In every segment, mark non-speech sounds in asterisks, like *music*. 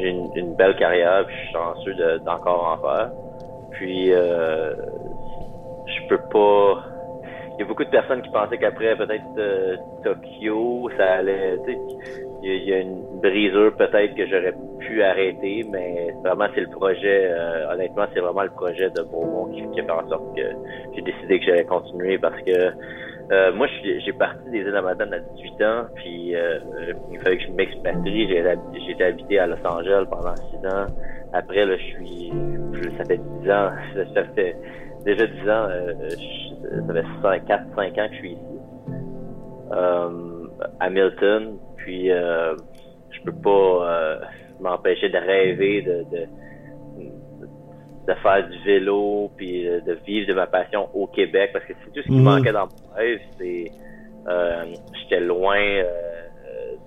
j'ai une, belle carrière, puis je suis chanceux d'encore en faire. Puis euh, je peux pas. Il y a beaucoup de personnes qui pensaient qu'après peut-être euh, Tokyo, ça allait. Il y, a une brisure peut-être que j'aurais pu arrêter, mais vraiment c'est le projet. Euh, honnêtement, c'est vraiment le projet de Beaumont qui, a fait en sorte que j'ai décidé que j'allais continuer parce que euh, moi, j'ai parti des îles Madame à 18 ans, puis euh, il fallait que je m'expatrie. J'ai été habité à Los Angeles pendant 6 ans. Après, là, je suis, ça fait 10 ans, *laughs* ça fait déjà 10 ans, euh, ça fait 4, 5 ans que je suis ici, euh, à Milton. Puis, euh, je peux pas m'empêcher de rêver de, de de faire du vélo puis de vivre de ma passion au Québec parce que c'est tout ce qui mhm. manquait dans mon rêve c'est euh, j'étais loin euh,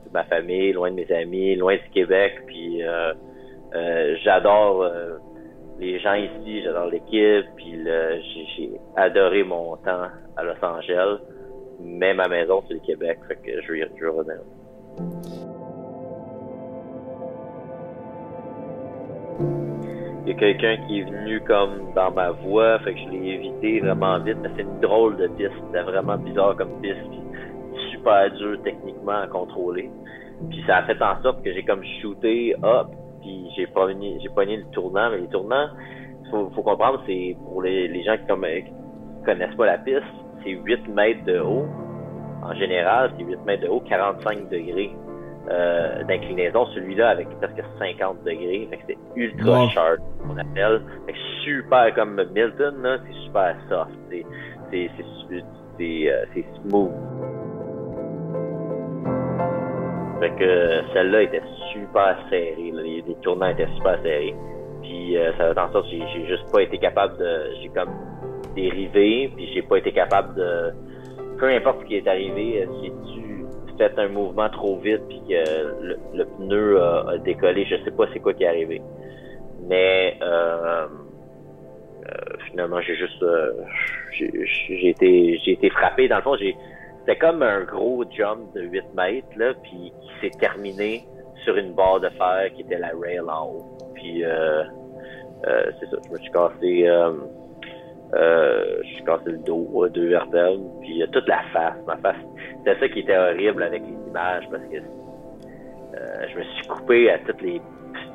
de ma famille loin de mes amis loin du Québec puis euh, j'adore les gens ici j'adore l'équipe puis j'ai adoré mon temps à Los Angeles mais ma maison c'est le Québec fait que je vais, revenir il y a quelqu'un qui est venu comme dans ma voie, fait que je l'ai évité vraiment vite, mais c'est une drôle de piste, c'était vraiment bizarre comme piste, puis super dur techniquement à contrôler. Puis ça a fait en sorte que j'ai comme shooté up, puis j'ai pas j'ai pogné le tournant, mais les tournants, faut, faut comprendre, c'est pour les, les gens qui, comme, connaissent pas la piste, c'est 8 mètres de haut. En général, c'est 8 mètres de haut, 45 degrés euh, d'inclinaison, celui-là avec presque 50 degrés. Fait que c'est ultra sharp, on appelle. Fait que super comme Milton, là, c'est super soft. C'est, c'est, c'est, euh, c'est, smooth. Fait que celle-là était super serrée. Les, les, tournants étaient super serrés. Puis euh, ça sorte que j'ai, j'ai juste pas été capable de. J'ai comme dérivé, puis j'ai pas été capable de. Peu importe ce qui est arrivé, j'ai dû fait un mouvement trop vite puis que le, pneu a, décollé. Je sais pas c'est quoi qui est arrivé. Mais euh, euh, finalement, j'ai juste euh, j'ai été j'ai été frappé. Dans le fond, j'ai c'était comme un gros jump de 8 mètres là, puis qui s'est terminé sur une barre de fer qui était la rail en haut. Puis c'est ça, je me suis cassé euh, je suis cassé le dos, deux vertèbres, puis toute la face. Ma face, c'était ça qui était horrible avec les images parce que euh, je me suis coupé à toutes les,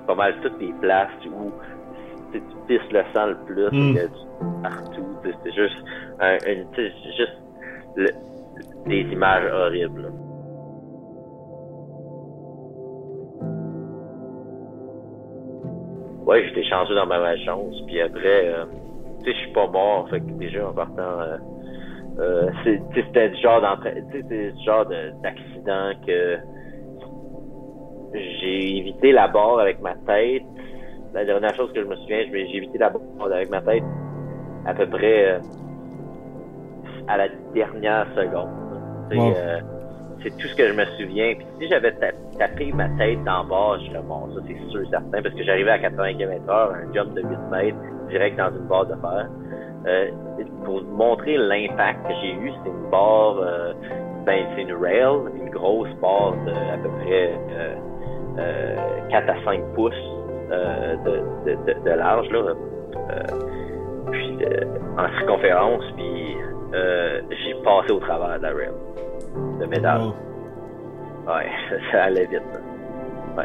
pas mal toutes les places où tu pisses le sang le plus, mm. partout. C'était juste, un, une, juste le, des images horribles. Ouais, j'étais chanceux dans ma malchance, puis après. Euh, sais, je suis pas mort, fait que déjà en partant, euh, euh, *laughs* c'était du genre du genre d'accident que j'ai évité la barre avec ma tête. La dernière chose que je me souviens, j'ai évité la barre avec ma tête à peu près euh, à la dernière seconde. Euh, c'est tout ce que je me souviens. Puis si j'avais tapé ma tête dans le bas, je serais bon, ça c'est sûr certain, parce que j'arrivais à 80 km heure, un jump de 8 mètres, direct dans une barre de fer. Euh, pour montrer l'impact que j'ai eu, c'est une barre, euh, ben c'est une rail, une grosse barre de à peu près euh, 4 à 5 pouces de, de, de, large là, puis en circonférence, puis j'ai passé au travers de la rail de métal. Ouais, *laughs* ça allait vite. Ouais.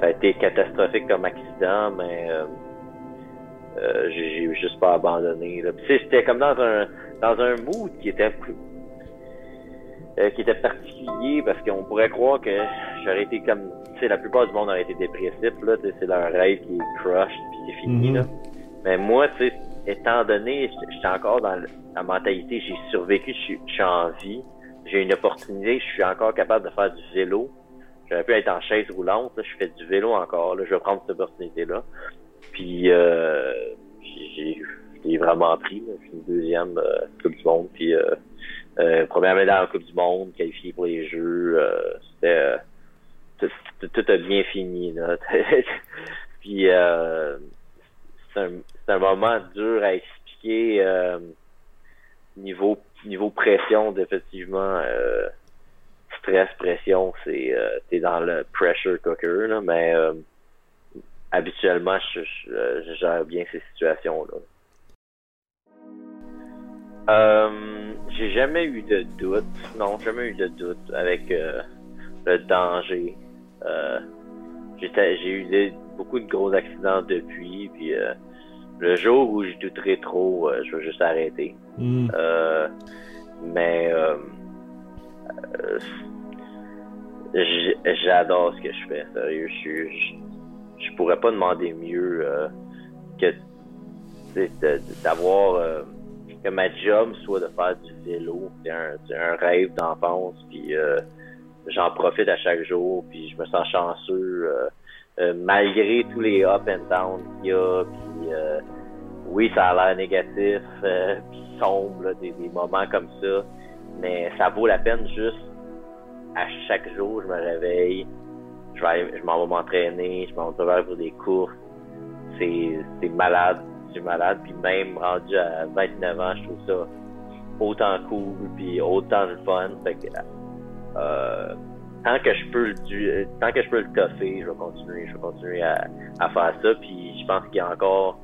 Ça a été catastrophique comme accident, mais euh, euh, j'ai juste pas abandonné. C'était comme dans un dans un mood qui était euh, qui était particulier parce qu'on pourrait croire que j'aurais été comme tu sais la plupart du monde aurait été dépressif là, c'est leur rêve qui est crushed puis c'est fini mm-hmm. là. Mais moi, tu sais, étant donné, j'étais encore dans la mentalité, j'ai survécu, je suis en vie, j'ai une opportunité, je suis encore capable de faire du vélo. J'aurais pu être en chaise roulante, là, je fais du vélo encore, là, je vais prendre cette opportunité-là. Puis euh, j'ai vraiment pris, là, une deuxième euh, Coupe du Monde, puis euh, euh, première médaille en Coupe du Monde, qualifié pour les Jeux, euh, c'était tout, tout, a bien fini. Là. *laughs* puis euh, c'est un, un, moment dur à expliquer niveau niveau pression, effectivement. stress, pression, c'est euh, t'es dans le pressure cooker, là, mais euh, habituellement, je, gère bien ces situations-là. Euh, j'ai jamais eu de doute. Non, jamais eu de doute avec le danger. j'ai eu beaucoup de gros accidents depuis, puis le jour où je douterai trop, je vais juste arrêter. Hmm. mais j'adore ce que je fais, sérieux. Je, je, pourrais pas demander mieux euh, que d'avoir euh, que ma job soit de faire du vélo. C'est un, un, rêve d'enfance, puis euh, j'en profite à chaque jour, puis je me sens chanceux malgré tous les up and down qu'il y a. Puis oui, ça a l'air négatif, puis sombre, des, des moments comme ça, mais ça vaut la peine juste à chaque jour, je me réveille, je, vais je m'en vais m'entraîner, je m'en vais pour des courses. C'est, c'est malade, c'est malade. Puis même rendu à 29 ans, je trouve ça autant cool, puis autant le fun. Fait que, euh, tant que je peux le tant que je peux le toffer, je vais continuer, je vais continuer à, à faire ça. Puis je pense qu'il y a encore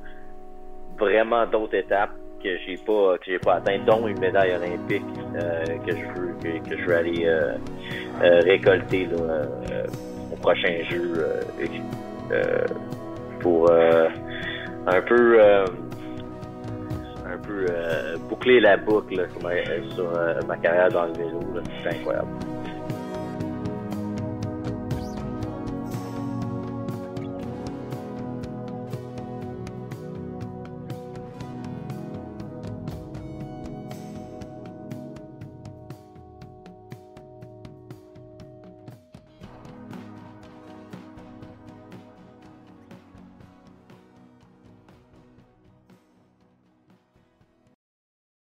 vraiment d'autres étapes que j'ai pas que j'ai pas atteint, dont une médaille olympique euh, que je veux que, je veux aller euh, euh, récolter là, au prochain jeu pour un peu un peu boucler la boucle sur, ma, sur ma carrière dans le vélo. C'est incroyable.